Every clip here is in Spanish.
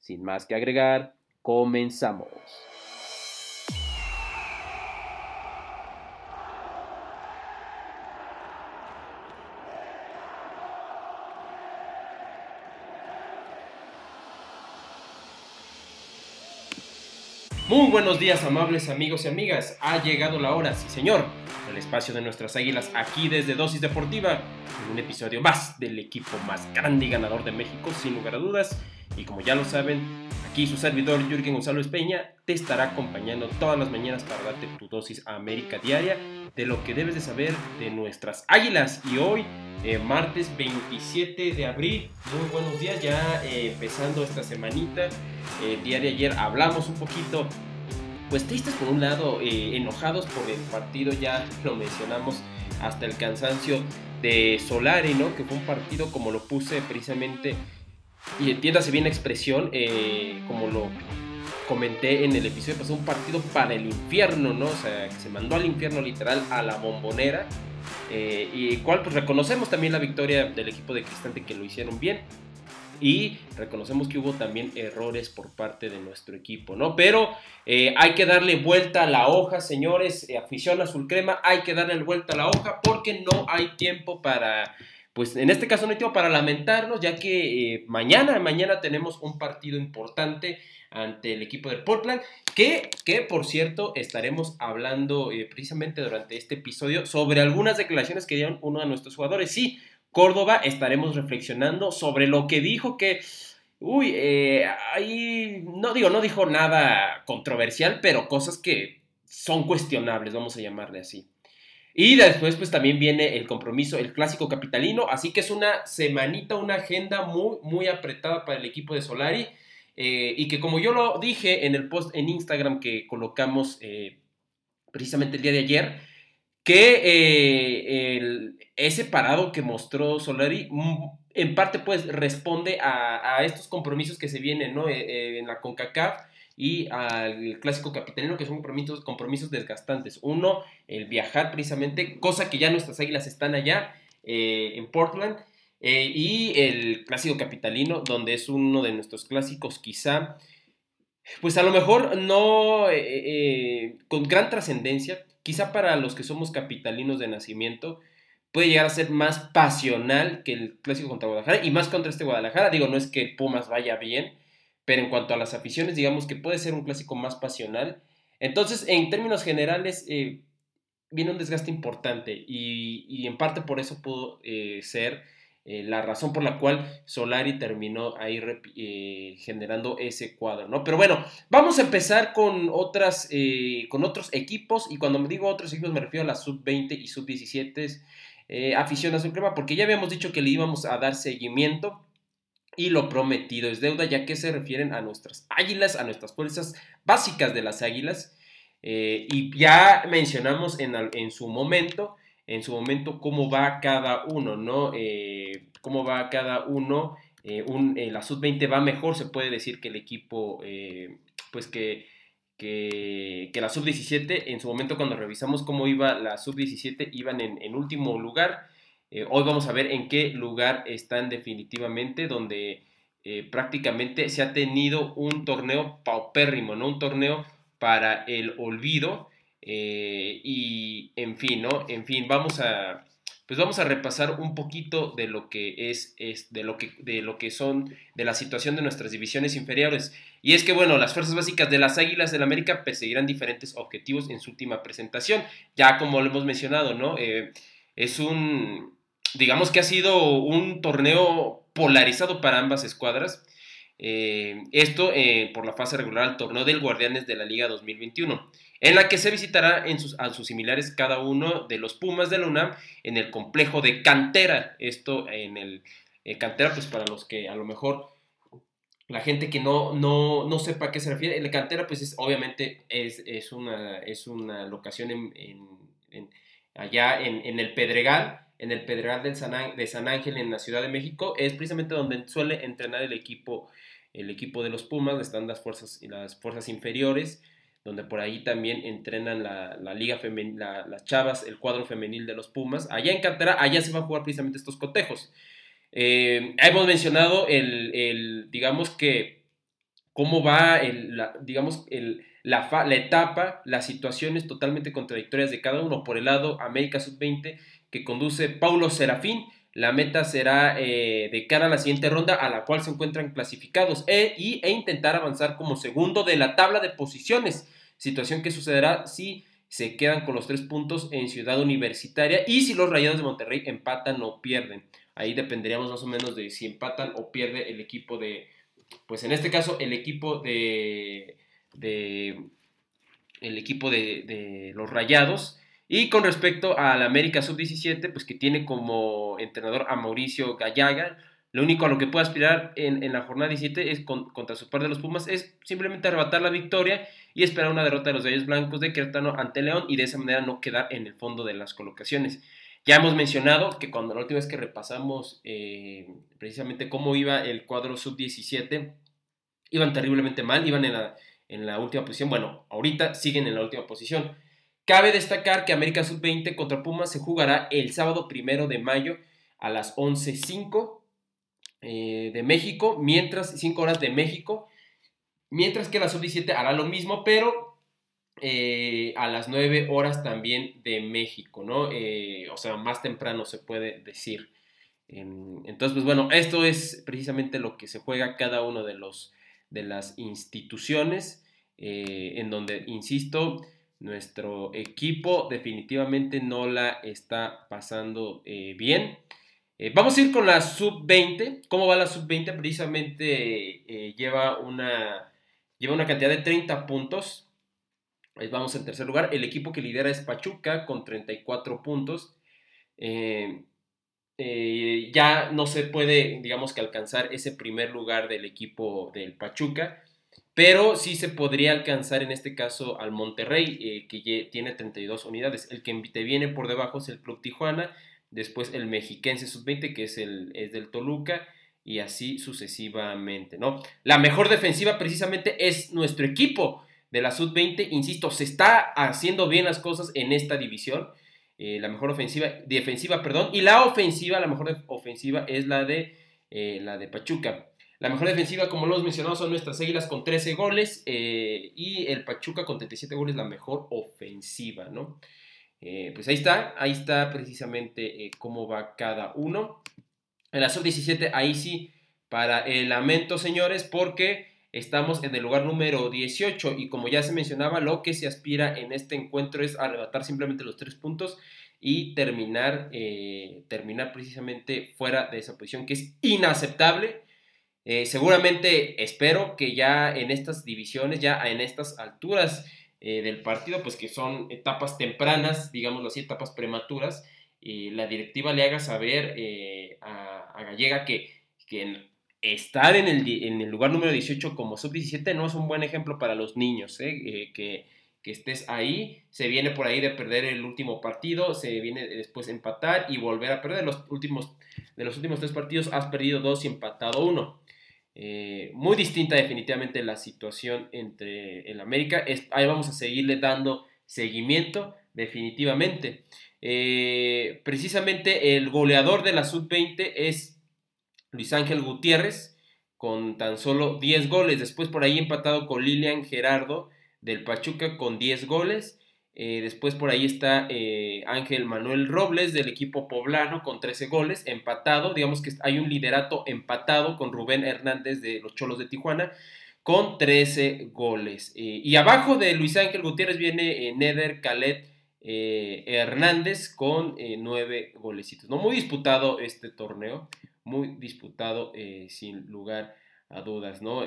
Sin más que agregar, comenzamos. Muy buenos días, amables amigos y amigas. Ha llegado la hora, sí señor, el espacio de nuestras águilas aquí desde Dosis Deportiva, en un episodio más del equipo más grande y ganador de México, sin lugar a dudas. Y como ya lo saben, aquí su servidor Jürgen González Peña te estará acompañando todas las mañanas para darte tu dosis América diaria de lo que debes de saber de nuestras águilas. Y hoy, eh, martes 27 de abril, muy buenos días, ya eh, empezando esta semanita. Eh, el día de ayer hablamos un poquito pues tristes por un lado, enojados por el partido, ya lo mencionamos hasta el cansancio de Solari, ¿no? Que fue un partido como lo puse precisamente y entiéndase bien la expresión, eh, como lo comenté en el episodio pasado, un partido para el infierno, ¿no? O sea, que se mandó al infierno literal a la bombonera. Eh, y cual pues reconocemos también la victoria del equipo de Cristante que lo hicieron bien. Y reconocemos que hubo también errores por parte de nuestro equipo, ¿no? Pero eh, hay que darle vuelta a la hoja, señores, afición azul crema, hay que darle vuelta a la hoja porque no hay tiempo para pues en este caso no hay tiempo para lamentarnos, ya que eh, mañana, mañana tenemos un partido importante ante el equipo del Portland, que, que por cierto estaremos hablando eh, precisamente durante este episodio sobre algunas declaraciones que dieron uno de nuestros jugadores. Sí, Córdoba estaremos reflexionando sobre lo que dijo que, uy, eh, ahí, no digo, no dijo nada controversial, pero cosas que son cuestionables, vamos a llamarle así. Y después pues también viene el compromiso, el clásico capitalino, así que es una semanita, una agenda muy, muy apretada para el equipo de Solari. Eh, y que como yo lo dije en el post en Instagram que colocamos eh, precisamente el día de ayer, que eh, ese parado que mostró Solari mm, en parte pues responde a, estos compromisos que se vienen ¿no? en la CONCACAF y al clásico capitalino, que son compromisos, compromisos desgastantes. Uno, el viajar precisamente, cosa que ya nuestras águilas están allá eh, en Portland. Eh, y el clásico capitalino, donde es uno de nuestros clásicos quizá, pues a lo mejor no eh, con gran trascendencia, quizá para los que somos capitalinos de nacimiento, puede llegar a ser más pasional que el clásico contra Guadalajara y más contra este Guadalajara. Digo, no es que Pumas vaya bien, pero en cuanto a las aficiones, digamos que puede ser un clásico más pasional. Entonces, en términos generales, eh, viene un desgaste importante y, en parte por eso pudo eh, ser eh, la razón por la cual Solari terminó ahí generando ese cuadro, ¿no? Pero bueno, vamos a empezar con otras, con otros equipos y cuando me digo otros equipos me refiero a la sub-20 y sub-17 afición a su crema, porque ya habíamos dicho que le íbamos a dar seguimiento y lo prometido es deuda, ya que se refieren a nuestras águilas, a nuestras fuerzas básicas de las águilas. Eh, y ya mencionamos en, en, su momento, en su momento, cómo va cada uno, ¿no? Eh, cómo va cada uno. Eh, un, la sub-20 va mejor, se puede decir que el equipo, pues que, que, la sub-17, en su momento cuando revisamos cómo iba la sub-17, iban en, en último lugar. Eh, hoy vamos a ver en qué lugar están definitivamente, donde eh, prácticamente se ha tenido un torneo paupérrimo, ¿no? Un torneo para el olvido. Eh, y en fin, ¿no? En fin, vamos a. Pues vamos a repasar un poquito de lo que es, es de lo que, de lo que son, de la situación de nuestras divisiones inferiores. Y es que, bueno, las fuerzas básicas de las Águilas del América perseguirán diferentes objetivos en su última presentación. Ya como lo hemos mencionado, ¿no? es un, digamos que ha sido un torneo polarizado para ambas escuadras. Eh, esto eh, por la fase regular al torneo del Guardianes de la Liga 2021, en la que se visitará en sus, a sus similares cada uno de los Pumas de la UNAM en el complejo de cantera. Esto en el eh, cantera, pues para los que a lo mejor la gente que no, no, no sepa a qué se refiere, la cantera pues es, obviamente es, es, una, es una locación en, allá en, el Pedregal, en el Pedregal de San, de San Ángel en la Ciudad de México, es precisamente donde suele entrenar el equipo, el equipo de los Pumas, están las fuerzas, las fuerzas inferiores, donde por ahí también entrenan la, la liga femenina, las chavas, el cuadro femenil de los Pumas. Allá en Cantera, allá se van a jugar precisamente estos cotejos. Eh, hemos mencionado el, digamos que, cómo va, el, la, digamos, el, la, la, etapa, las situaciones totalmente contradictorias de cada uno. Por el lado, América Sub-20, que conduce Paulo Serafín. La meta será eh, de cara a la siguiente ronda, a la cual se encuentran clasificados, e, y, e intentar avanzar como segundo de la tabla de posiciones. Situación que sucederá si se quedan con los tres puntos en Ciudad Universitaria y si los Rayados de Monterrey empatan o pierden. Ahí dependeríamos más o menos de si empatan o pierde el equipo de, pues en este caso el equipo de, de el equipo de, los Rayados. Y con respecto al América Sub-17, pues que tiene como entrenador a Mauricio Gallaga, lo único a lo que puede aspirar en, la jornada 17 es contra su par de los Pumas, es simplemente arrebatar la victoria y esperar una derrota de los Gallos Blancos de Querétaro ante León y de esa manera no quedar en el fondo de las colocaciones. Ya hemos mencionado que cuando la última vez que repasamos eh, precisamente cómo iba el cuadro sub-17, iban terriblemente mal, iban en la, en la última posición. Bueno, ahorita siguen en la última posición. Cabe destacar que América Sub-20 contra Pumas se jugará el sábado primero de mayo a las 11.05 eh, de México, mientras 5 horas de México, mientras que la Sub-17 hará lo mismo, pero eh, a las 9 horas también de México, ¿no? Eh, o sea, más temprano se puede decir. entonces, pues bueno, esto es precisamente lo que se juega cada uno de, los, de las instituciones, eh, en donde, insisto, nuestro equipo definitivamente no la está pasando bien. vamos a ir con la sub-20. ¿Cómo va la sub-20? Precisamente lleva, una, lleva una cantidad de 30 puntos vamos en tercer lugar. El equipo que lidera es Pachuca con 34 puntos. Eh, eh, ya no se puede, digamos que alcanzar ese primer lugar del equipo del Pachuca, pero sí se podría alcanzar en este caso al Monterrey, eh, que tiene 32 unidades. El que te viene por debajo es el Club Tijuana, después el Mexiquense Sub-20, que es, el, es del Toluca, y así sucesivamente, ¿no? La mejor defensiva precisamente es nuestro equipo de la sub-20. Insisto, se está haciendo bien las cosas en esta división. Eh, la mejor ofensiva, defensiva, perdón, y la ofensiva, la mejor ofensiva es la de, eh, la de Pachuca. La mejor defensiva, como lo hemos mencionado, son nuestras Águilas con 13 goles eh, y el Pachuca con 37 goles, la mejor ofensiva, ¿no? pues ahí está, ahí está precisamente cómo va cada uno. En la sub-17, ahí sí, para el lamento, señores, porque Estamos en el lugar número 18 y como ya se mencionaba, lo que se aspira en este encuentro es arrebatar simplemente los tres puntos y terminar, eh, terminar precisamente fuera de esa posición que es inaceptable. Eh, seguramente espero que ya en estas divisiones, ya en estas alturas eh, del partido, pues que son etapas tempranas, digámoslo así, etapas prematuras, la directiva le haga saber a, a, Gallega que, que estar en el, en el lugar número 18 como sub-17 no es un buen ejemplo para los niños, ¿eh? Eh, que, que, estés ahí, se viene por ahí de perder el último partido, se viene después empatar y volver a perder los últimos, de los últimos tres partidos has perdido dos y empatado uno. Eh, muy distinta definitivamente la situación entre el América, ahí vamos a seguirle dando seguimiento definitivamente. precisamente el goleador de la sub-20 es Luis Ángel Gutiérrez con tan solo 10 goles. Después por ahí empatado con Lilian Gerardo del Pachuca con 10 goles. Eh, después por ahí está eh, Ángel Manuel Robles del equipo poblano con 13 goles, empatado. Digamos que hay un liderato empatado con Rubén Hernández de los Cholos de Tijuana con 13 goles. Eh, y abajo de Luis Ángel Gutiérrez viene Neder Calet Hernández con 9 golecitos. No muy disputado este torneo muy disputado sin lugar a dudas, ¿no?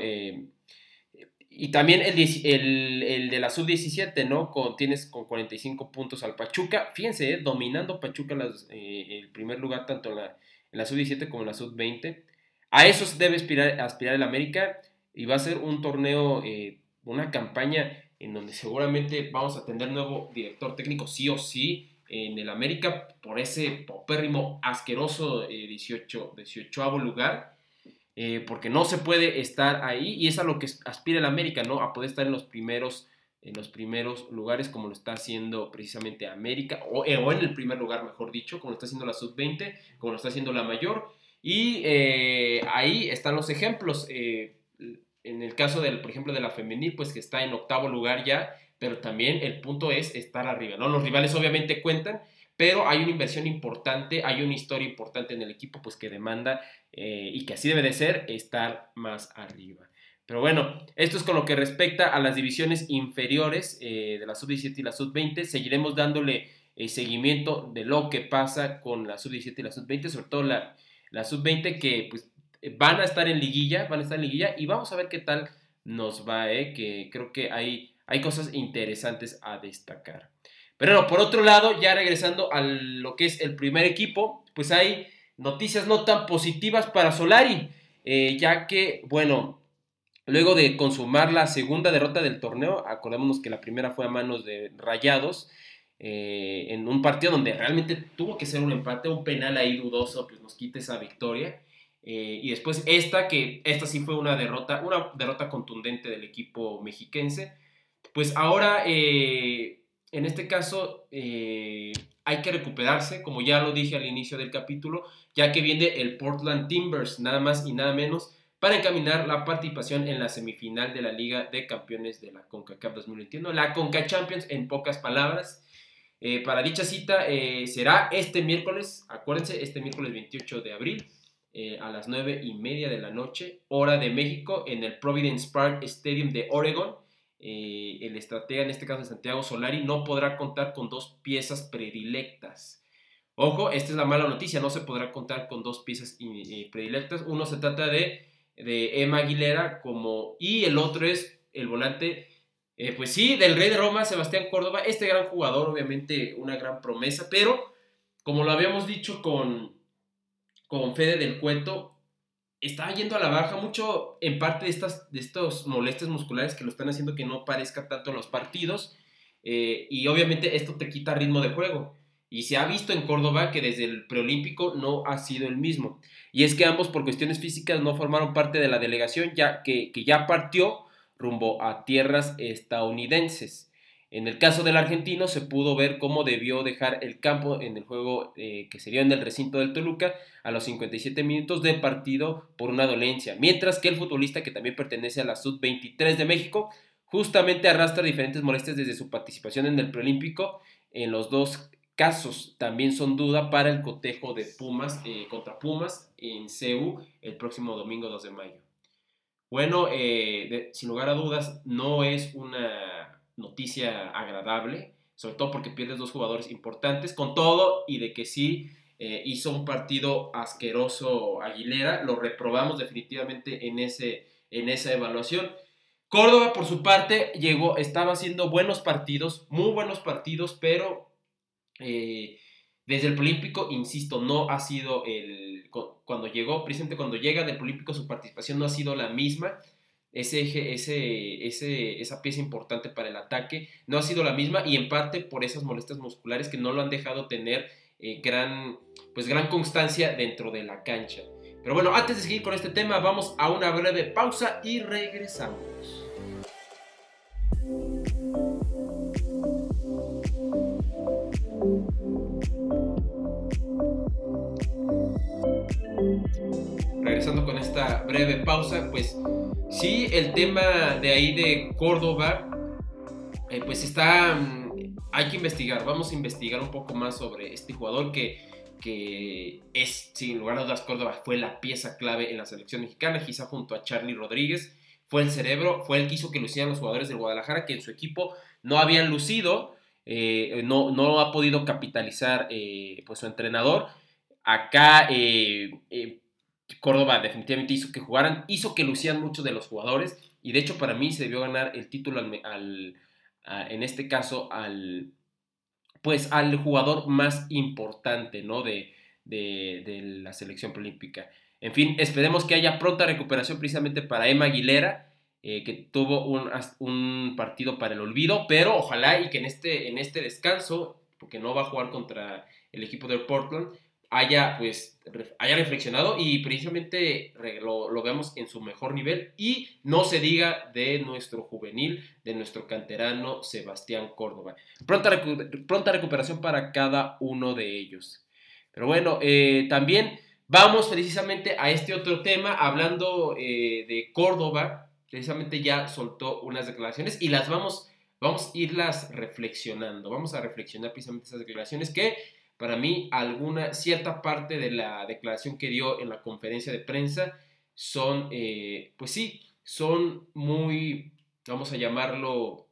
Eh, y también el, el, de la sub-17, ¿no? Con, tienes con 45 puntos al Pachuca. Fíjense, eh, dominando Pachuca las, el primer lugar tanto en la, en la sub-17 como en la sub-20. A eso debe aspirar, aspirar el América. y va a ser un torneo, eh, una campaña en donde seguramente vamos a tener nuevo director técnico, sí o sí, en el América, por ese popérrimo, asqueroso 18, 18 lugar. Porque no se puede estar ahí y es a lo que aspira el América, ¿no? A poder estar en los primeros en los primeros lugares, como lo está haciendo precisamente América, o, eh, en el primer lugar, mejor dicho, como lo está haciendo la sub-20, como lo está haciendo la mayor. Y eh, ahí están los ejemplos. Eh, en el caso, del, por ejemplo, de la femenil, pues que está en octavo lugar ya, pero también el punto es estar arriba, ¿no? Los rivales obviamente cuentan, pero hay una inversión importante, hay una historia importante en el equipo, pues que demanda, y que así debe de ser, estar más arriba. Pero bueno, esto es con lo que respecta a las divisiones inferiores eh, de la sub-17 y la sub-20. Seguiremos dándole eh, seguimiento de lo que pasa con la sub-17 y la sub-20, sobre todo la, la sub-20 que pues, van a estar en liguilla, van a estar en liguilla y vamos a ver qué tal nos va, eh, que creo que hay, hay cosas interesantes a destacar. Pero bueno, por otro lado, ya regresando a lo que es el primer equipo, pues hay noticias no tan positivas para Solari, ya que, bueno, Luego de consumar la segunda derrota del torneo, acordémonos que la primera fue a manos de Rayados, eh, en un partido donde realmente tuvo que ser un empate, un penal ahí dudoso, pues nos quita esa victoria. Eh, y después esta, que esta sí fue una derrota, una derrota contundente del equipo mexiquense. Pues ahora, eh, en este caso, hay que recuperarse, como ya lo dije al inicio del capítulo, ya que viene el Portland Timbers, nada más y nada menos para encaminar la participación en la semifinal de la Liga de Campeones de la CONCACAF 2021, la CONCA Champions en pocas palabras. Eh, para dicha cita eh, será este miércoles, acuérdense, este miércoles 28 de abril eh, a las 9 y media de la noche, hora de México, en el Providence Park Stadium de Oregon. El estratega, en este caso Santiago Solari, no podrá contar con dos piezas predilectas. Ojo, esta es la mala noticia, no se podrá contar con dos piezas predilectas. Uno se trata de de Emma Aguilera como y el otro es el volante eh, pues sí del Rey de Roma Sebastián Córdoba este gran jugador obviamente una gran promesa pero como lo habíamos dicho con con Fede del Cueto está yendo a la baja mucho en parte de estas de estos molestias musculares que lo están haciendo que no parezca tanto en los partidos eh, y obviamente esto te quita ritmo de juego y se ha visto en Córdoba que desde el preolímpico no ha sido el mismo. Y es que ambos por cuestiones físicas no formaron parte de la delegación ya que, ya partió rumbo a tierras estadounidenses. En el caso del argentino se pudo ver cómo debió dejar el campo en el juego eh, que se dio en el recinto del Toluca a los 57 minutos de partido por una dolencia, mientras que el futbolista que también pertenece a la Sub-23 de México justamente arrastra diferentes molestias desde su participación en el preolímpico en los dos casos también son duda para el cotejo de Pumas eh, contra Pumas en CEU el próximo domingo 2 de mayo. Bueno, eh, sin lugar a dudas, no es una noticia agradable, sobre todo porque pierdes dos jugadores importantes, con todo y de que sí eh, hizo un partido asqueroso Aguilera, lo reprobamos definitivamente en, ese, en esa evaluación. Córdoba, por su parte, llegó, estaba haciendo buenos partidos, muy buenos partidos, pero eh, desde el Olímpico, insisto, no ha sido el. Cuando llegó, precisamente cuando llega del Olímpico, su participación no ha sido la misma. Ese eje, ese, ese, esa pieza importante para el ataque no ha sido la misma y en parte por esas molestias musculares que no lo han dejado tener eh, gran, pues gran constancia dentro de la cancha. Pero bueno, antes de seguir con este tema, vamos a una breve pausa y regresamos. Regresando con esta breve pausa, pues sí, el tema de ahí de Córdoba, eh, pues está, mm, hay que investigar, vamos a investigar un poco más sobre este jugador que, que es, sin lugar a dudas, Córdoba fue la pieza clave en la selección mexicana, quizá junto a Charlie Rodríguez, fue el cerebro, fue el que hizo que lucieran los jugadores del Guadalajara, que en su equipo no habían lucido, eh, no, no ha podido capitalizar eh, pues su entrenador. Acá Córdoba definitivamente hizo que jugaran, hizo que lucían muchos de los jugadores y de hecho para mí se debió ganar el título al, en este caso al pues al jugador más importante ¿no? de, de, la selección olímpica. En fin, esperemos que haya pronta recuperación precisamente para Emma Aguilera, eh, que tuvo un, un, partido para el olvido, pero ojalá y que en este, en este descanso, porque no va a jugar contra el equipo del Portland, haya, pues, haya reflexionado y precisamente lo, lo, veamos en su mejor nivel y no se diga de nuestro juvenil, de nuestro canterano Sebastián Córdoba. Pronta, pronta recuperación para cada uno de ellos. Pero bueno, eh, también vamos precisamente a este otro tema, hablando eh, de Córdoba, precisamente ya soltó unas declaraciones y las vamos, vamos a irlas reflexionando, vamos a reflexionar precisamente esas declaraciones que para mí alguna cierta parte de la declaración que dio en la conferencia de prensa son, eh, pues sí, son muy, vamos a llamarlo,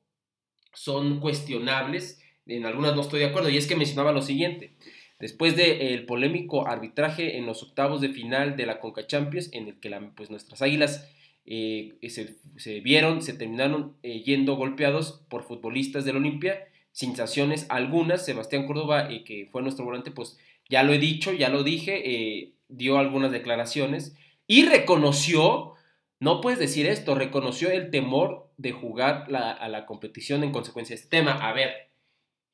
son cuestionables. En algunas no estoy de acuerdo y es que mencionaba lo siguiente. Después del polémico arbitraje en los octavos de final de la Conca Champions, en el que pues, nuestras águilas eh, se, vieron, se terminaron eh, yendo golpeados por futbolistas del Olimpia, sensaciones algunas. Sebastián Córdoba, eh, que fue nuestro volante, pues ya lo he dicho, ya lo dije, eh, dio algunas declaraciones y reconoció, no puedes decir esto, reconoció el temor de jugar a la competición en consecuencia de este tema. A ver,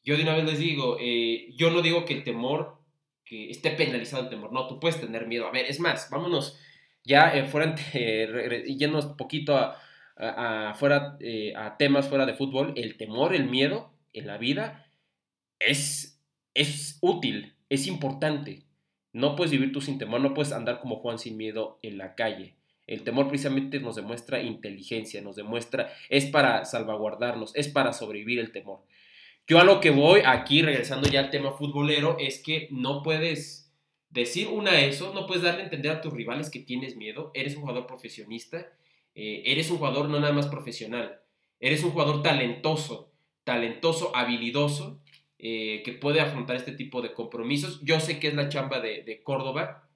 yo de una vez les digo, eh, yo no digo que el temor, que esté penalizado el temor, no, tú puedes tener miedo. A ver, es más, vámonos ya fuera, yéndonos poquito a, fuera, a temas fuera de fútbol, el temor, el miedo en la vida es, es útil, es importante. No puedes vivir tú sin temor, no puedes andar como Juan sin miedo en la calle. El temor precisamente nos demuestra inteligencia, nos demuestra, es para salvaguardarnos, es para sobrevivir el temor. Yo a lo que voy aquí, regresando ya al tema futbolero, es que no puedes decir una eso, no puedes darle a entender a tus rivales que tienes miedo, eres un jugador profesionista, eh, eres un jugador no nada más profesional, eres un jugador talentoso, talentoso, habilidoso, eh, que puede afrontar este tipo de compromisos. Yo sé que es la chamba de, Córdoba,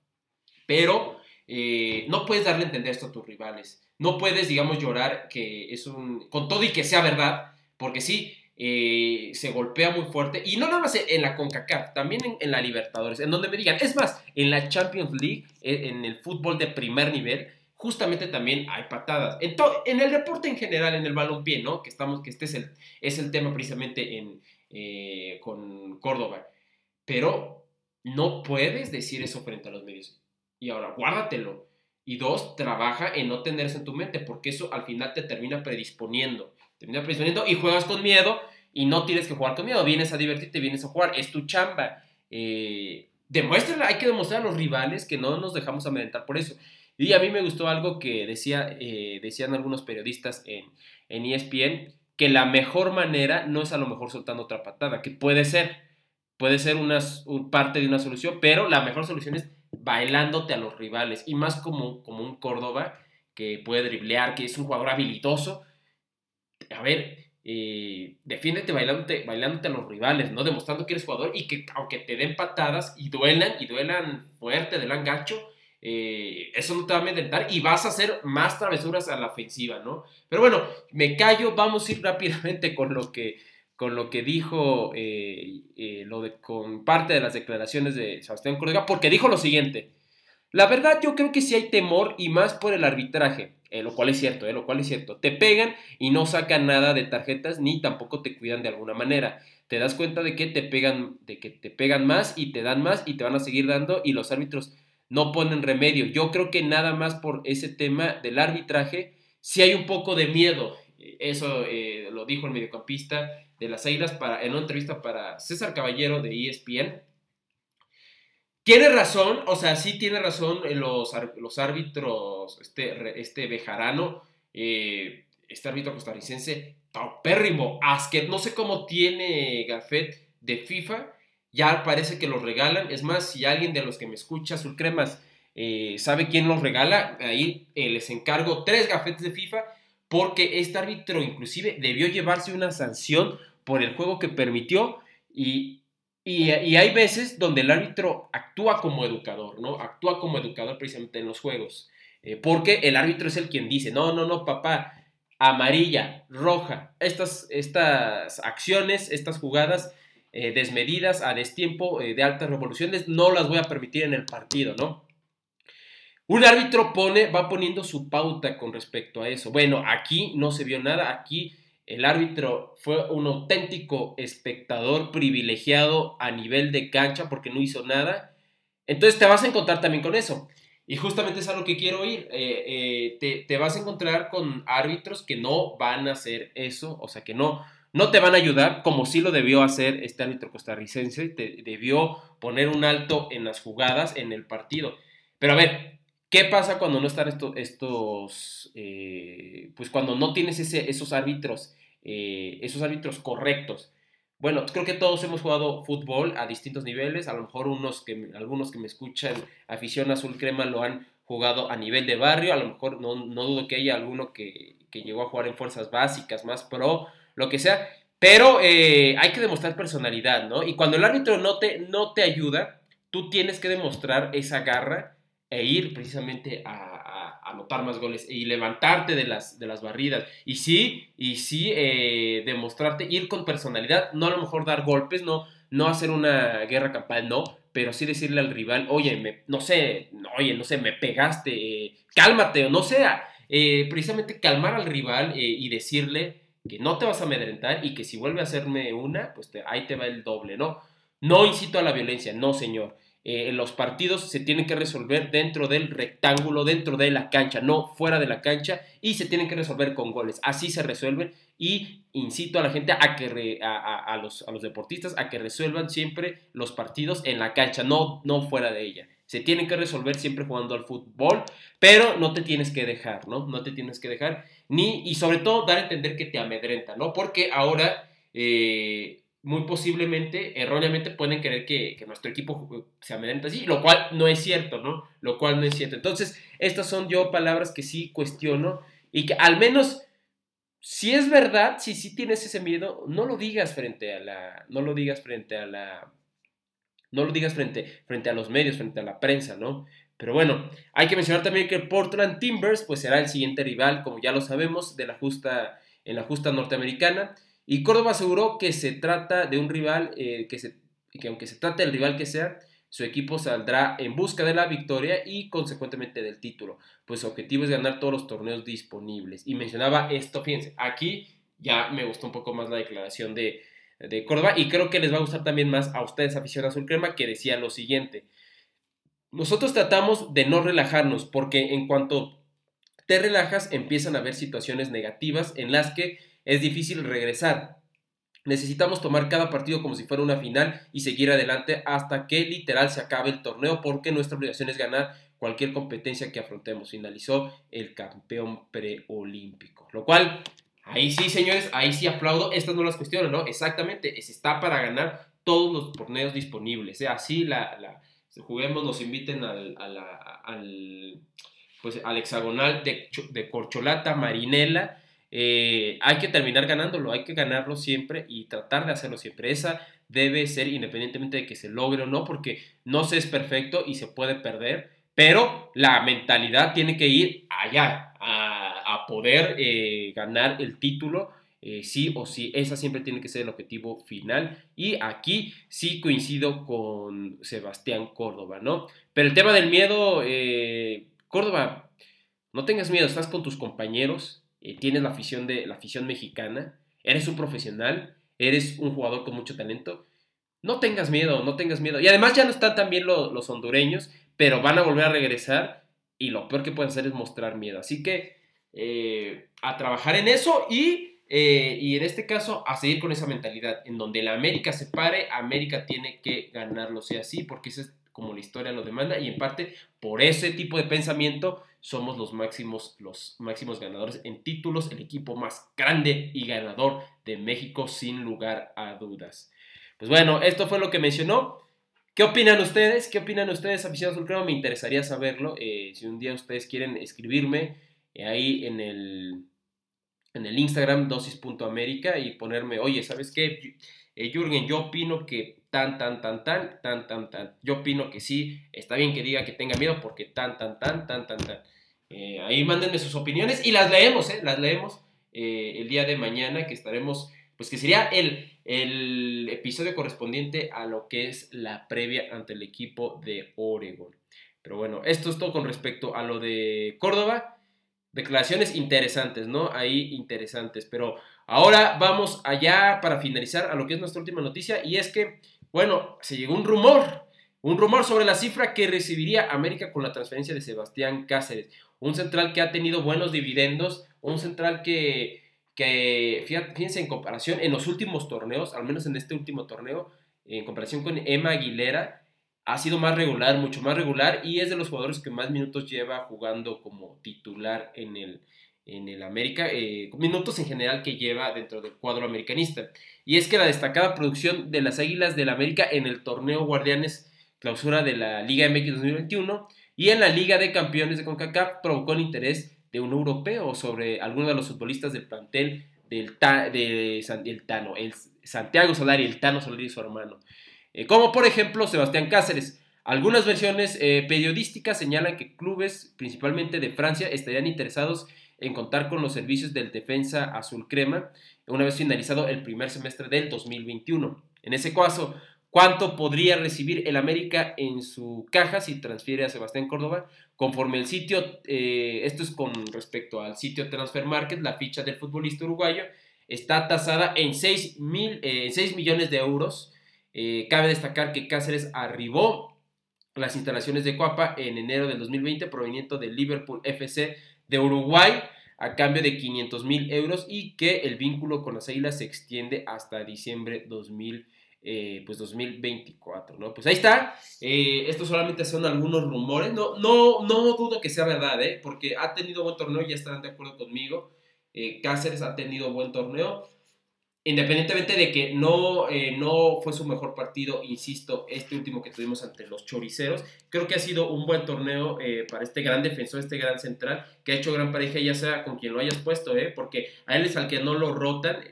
pero eh, no puedes darle a entender esto a tus rivales. No puedes, digamos, llorar que es un... con todo y que sea verdad, porque sí, eh, se golpea muy fuerte. Y no nada más en la CONCACAF, también en, la Libertadores, en donde me digan, es más, en la Champions League, en el fútbol de primer nivel, justamente también hay patadas. En, en el deporte en general, en el balompié, ¿no? Que, estamos, que este es el, es el tema precisamente en, eh, con Córdoba. Pero no puedes decir eso frente a los medios. Y ahora, guárdatelo. Y dos, trabaja en no tenerse en tu mente, porque eso al final te termina predisponiendo. Termina predisponiendo y juegas con miedo y no tienes que jugar con miedo. Vienes a divertirte, vienes a jugar. Es tu chamba. Eh, demuéstrala, hay que demostrar a los rivales que no nos dejamos amedrentar por eso. Y a mí me gustó algo que decía, eh, decían algunos periodistas en, en ESPN, que la mejor manera no es a lo mejor soltando otra patada, que puede ser, puede ser una, parte de una solución, pero la mejor solución es bailándote a los rivales, y más como, como un Córdoba que puede driblear, que es un jugador habilitoso. A ver, eh, defiéndete bailándote, bailándote a los rivales, ¿no? Demostrando que eres jugador y que aunque te den patadas y duelan, y duelan fuerte, duelan gacho, eh, eso no te va a amedrentar y vas a hacer más travesuras a la ofensiva, ¿no? Pero bueno, me callo, vamos a ir rápidamente con lo que, con lo que dijo, eh, eh, lo de, con parte de las declaraciones de Sebastián Córdoba, porque dijo lo siguiente, la verdad yo creo que sí hay temor y más por el arbitraje, lo cual es cierto, lo cual es cierto, te pegan y no sacan nada de tarjetas ni tampoco te cuidan de alguna manera te das cuenta de que te pegan, de que te pegan más y te dan más y te van a seguir dando y los árbitros no ponen remedio. Yo creo que nada más por ese tema del arbitraje, si hay un poco de miedo. Eso eh, lo dijo el mediocampista de las Águilas para, en una entrevista para César Caballero de ESPN. Tiene razón, o sea, sí tiene razón los, los árbitros, este, este Bejarano, eh, este árbitro costarricense, paupérrimo, no sé cómo tiene Gafet de FIFA, ya parece que los regalan. Es más, si alguien de los que me escucha, Sulcremas, eh, sabe quién los regala, ahí eh, les encargo tres gafetes de FIFA porque este árbitro inclusive debió llevarse una sanción por el juego que permitió y, y, hay veces donde el árbitro actúa como educador, ¿no? Actúa como educador precisamente en los juegos. Eh, porque el árbitro es el quien dice, no, no, no, papá, amarilla, roja, estas, estas acciones, estas jugadas eh, desmedidas, a destiempo, eh, de altas revoluciones, no las voy a permitir en el partido, ¿no? un árbitro pone, va poniendo su pauta con respecto a eso. Bueno, aquí no se vio nada, aquí el árbitro fue un auténtico espectador privilegiado a nivel de cancha porque no hizo nada. Entonces te vas a encontrar también con eso. Y justamente es a lo que quiero ir. Eh, eh, te, te, vas a encontrar con árbitros que no van a hacer eso, o sea, que no, no te van a ayudar, como sí lo debió hacer este árbitro costarricense, te debió poner un alto en las jugadas, en el partido. Pero a ver, ¿Qué pasa cuando no están estos, eh, pues cuando no tienes esos árbitros, eh, esos árbitros correctos? Bueno, creo que todos hemos jugado fútbol a distintos niveles, a lo mejor unos algunos que me escuchan, afición azul crema, lo han jugado a nivel de barrio, a lo mejor no, no dudo que haya alguno que, que, llegó a jugar en fuerzas básicas, más pro, lo que sea, pero eh, hay que demostrar personalidad, ¿no? Y cuando el árbitro no te, no te ayuda, tú tienes que demostrar esa garra e ir precisamente a, anotar más goles y levantarte de las, de las barridas. Y sí, y sí, eh, demostrarte, ir con personalidad, no a lo mejor dar golpes, no, no hacer una guerra campal, no, pero sí decirle al rival, oye, no sé, oye, no sé, me pegaste, eh, cálmate, o no sea, precisamente calmar al rival y decirle que no te vas a amedrentar y que si vuelve a hacerme una, pues ahí te va el doble, ¿no? No incito a la violencia, no, señor. Eh, los partidos se tienen que resolver dentro del rectángulo, dentro de la cancha, no fuera de la cancha, y se tienen que resolver con goles. Así se resuelven y incito a la gente a que a, los, a, los, deportistas a que resuelvan siempre los partidos en la cancha, no, no fuera de ella. Se tienen que resolver siempre jugando al fútbol, pero no te tienes que dejar, ¿no? No te tienes que dejar, ni, y sobre todo dar a entender que te amedrenta, ¿no? Porque ahora eh, muy posiblemente, erróneamente, pueden creer que, nuestro equipo se amedrenta así, lo cual no es cierto, ¿no? Lo cual no es cierto. Entonces, estas son yo palabras que sí cuestiono y que al menos, si es verdad, si sí tienes ese miedo, no lo digas frente a la, no lo digas frente a la, no lo digas frente, frente a los medios, frente a la prensa, ¿no? Pero bueno, hay que mencionar también que Portland Timbers, pues será el siguiente rival, como ya lo sabemos, de la justa, en la justa norteamericana. Y Córdoba aseguró que se trata de un rival, eh, que, se, que aunque se trate del rival que sea, su equipo saldrá en busca de la victoria y consecuentemente del título, pues su objetivo es ganar todos los torneos disponibles. Y mencionaba esto, fíjense, aquí ya me gustó un poco más la declaración de, de Córdoba y creo que les va a gustar también más a ustedes aficionados al crema que decía lo siguiente. Nosotros tratamos de no relajarnos porque en cuanto te relajas empiezan a haber situaciones negativas en las que es difícil regresar. Necesitamos tomar cada partido como si fuera una final y seguir adelante hasta que literal se acabe el torneo porque nuestra obligación es ganar cualquier competencia que afrontemos. Finalizó el campeón preolímpico. Lo cual, ahí sí, señores, ahí sí aplaudo. Estas no las cuestiono, ¿no? Exactamente, está para ganar todos los torneos disponibles. ¿eh? Así la, juguemos, nos inviten al, al, pues, al hexagonal de, de corcholata marinela eh, hay que terminar ganándolo, hay que ganarlo siempre y tratar de hacerlo siempre. Esa debe ser independientemente de que se logre o no, porque no se es perfecto y se puede perder, pero la mentalidad tiene que ir allá, a, poder eh, ganar el título. Eh, sí o sí, esa siempre tiene que ser el objetivo final. Y aquí sí coincido con Sebastián Córdoba, ¿no? Pero el tema del miedo, Córdoba, no tengas miedo, estás con tus compañeros, eh, tienes la afición, de, la afición mexicana, eres un profesional, eres un jugador con mucho talento, no tengas miedo, no tengas miedo. Y además ya no están también los hondureños, pero van a volver a regresar y lo peor que pueden hacer es mostrar miedo. Así que eh, a trabajar en eso y, eh, y, en este caso a seguir con esa mentalidad. En donde la América se pare, América tiene que ganarlo, sea así, porque ese es como la historia lo demanda y en parte por ese tipo de pensamiento somos los máximos, los máximos ganadores en títulos, el equipo más grande y ganador de México sin lugar a dudas. Pues bueno, esto fue lo que mencionó. ¿Qué opinan ustedes? ¿Qué opinan ustedes, aficionados al crema? Me interesaría saberlo. Eh, si un día ustedes quieren escribirme eh, ahí en el, en el Instagram dosis.america y ponerme, oye, ¿sabes qué? Eh, Jürgen, yo opino que tan, tan, tan, tan, tan, tan, tan. Yo opino que sí, está bien que diga que tenga miedo porque tan, tan, tan, tan, tan, tan. Eh, ahí mándenme sus opiniones y las leemos, ¿eh? Las leemos eh, el día de mañana que estaremos, pues que sería el, el episodio correspondiente a lo que es la previa ante el equipo de Oregon. Pero bueno, esto es todo con respecto a lo de Córdoba. Declaraciones interesantes, ¿no? Ahí interesantes. Pero ahora vamos allá para finalizar a lo que es nuestra última noticia. Y es que, bueno, se llegó un rumor. Un rumor sobre la cifra que recibiría América con la transferencia de Sebastián Cáceres. Un central que ha tenido buenos dividendos. Un central que, que fíjense, en comparación, en los últimos torneos, al menos en este último torneo, en comparación con Emma Aguilera, ha sido más regular, mucho más regular y es de los jugadores que más minutos lleva jugando como titular en el, en el América, eh, minutos en general que lleva dentro del cuadro americanista. Y es que la destacada producción de las Águilas del América en el torneo Guardianes clausura de la Liga MX 2021 y en la Liga de Campeones de CONCACAF provocó el interés de un europeo sobre alguno de los futbolistas del plantel del, de, Tano, el Santiago Solari, el Tano Solari y su hermano. Eh, como por ejemplo Sebastián Cáceres. Algunas versiones eh, periodísticas señalan que clubes, principalmente de Francia, estarían interesados en contar con los servicios del defensa azul crema una vez finalizado el primer semestre del 2021. En ese caso, ¿cuánto podría recibir el América en su caja si transfiere a Sebastián Córdoba? Conforme el sitio, eh, esto es con respecto al sitio Transfer Market, la ficha del futbolista uruguayo está tasada en 6, mil, 6 millones de euros eh, cabe destacar que Cáceres arribó las instalaciones de Cuapa en enero del 2020 proveniente del Liverpool FC de Uruguay a cambio de 500 mil euros y que el vínculo con las Águilas se extiende hasta diciembre 2000, eh, pues 2024, ¿no? Pues ahí está, eh, estos solamente son algunos rumores, no, no, no dudo que sea verdad, porque ha tenido buen torneo, ya estarán de acuerdo conmigo, Cáceres ha tenido buen torneo, Independientemente de que no, eh, no fue su mejor partido, insisto, este último que tuvimos ante los choriceros, creo que ha sido un buen torneo eh, para este gran defensor, este gran central, que ha hecho gran pareja, ya sea con quien lo hayas puesto, eh, porque a él es al que no lo rotan,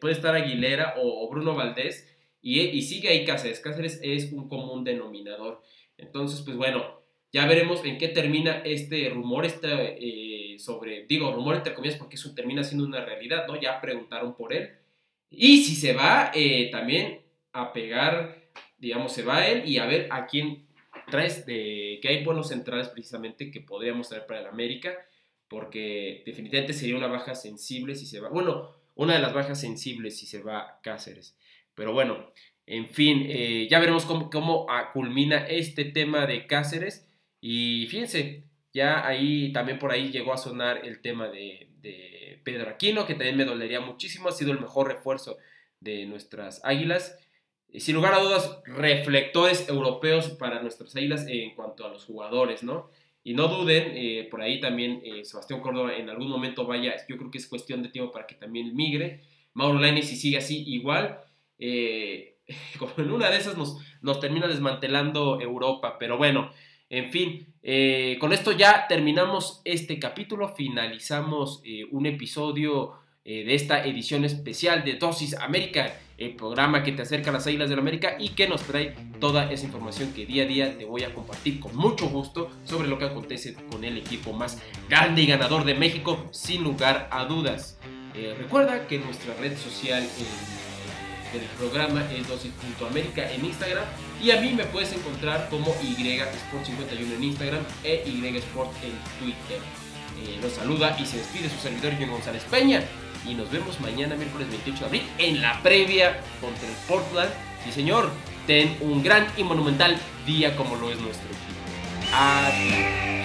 puede estar Aguilera o, Bruno Valdés, y, y, sigue ahí Cáceres. Cáceres es un común denominador. Entonces, pues bueno, ya veremos en qué termina este rumor, este, sobre, digo, rumor entre comillas porque eso termina siendo una realidad, ¿no? Ya preguntaron por él. Y si se va eh, también a pegar, digamos, se va él y a ver a quién traes, de, que hay buenos centrales precisamente que podríamos traer para el América, porque definitivamente sería una baja sensible si se va, bueno, una de las bajas sensibles si se va Cáceres. Pero bueno, en fin, eh, ya veremos cómo, cómo culmina este tema de Cáceres. Y fíjense, ya ahí también por ahí llegó a sonar el tema de, Pedro Aquino, que también me dolería muchísimo, ha sido el mejor refuerzo de nuestras águilas. Sin lugar a dudas, reflectores europeos para nuestras águilas en cuanto a los jugadores, ¿no? Y no duden, eh, por ahí también eh, Sebastián Córdoba en algún momento vaya, yo creo que es cuestión de tiempo para que también migre. Mauro Lainez, si sigue así, igual. Eh, como en una de esas nos, nos termina desmantelando Europa, pero bueno. En fin, eh, con esto ya terminamos este capítulo, finalizamos eh, un episodio eh, de esta edición especial de Dosis América, el programa que te acerca a las Águilas de la América y que nos trae toda esa información que día a día te voy a compartir con mucho gusto sobre lo que acontece con el equipo más grande y ganador de México, sin lugar a dudas. recuerda que nuestra red social del programa es dosis.américa en Instagram y a mí me puedes encontrar como YSport51 en Instagram e YSport en Twitter. Eh, los saluda y se despide su servidor John González Peña y nos vemos mañana miércoles 28 de abril en la previa contra el Portland. Sí señor, ten un gran y monumental día como lo es nuestro equipo. Adiós.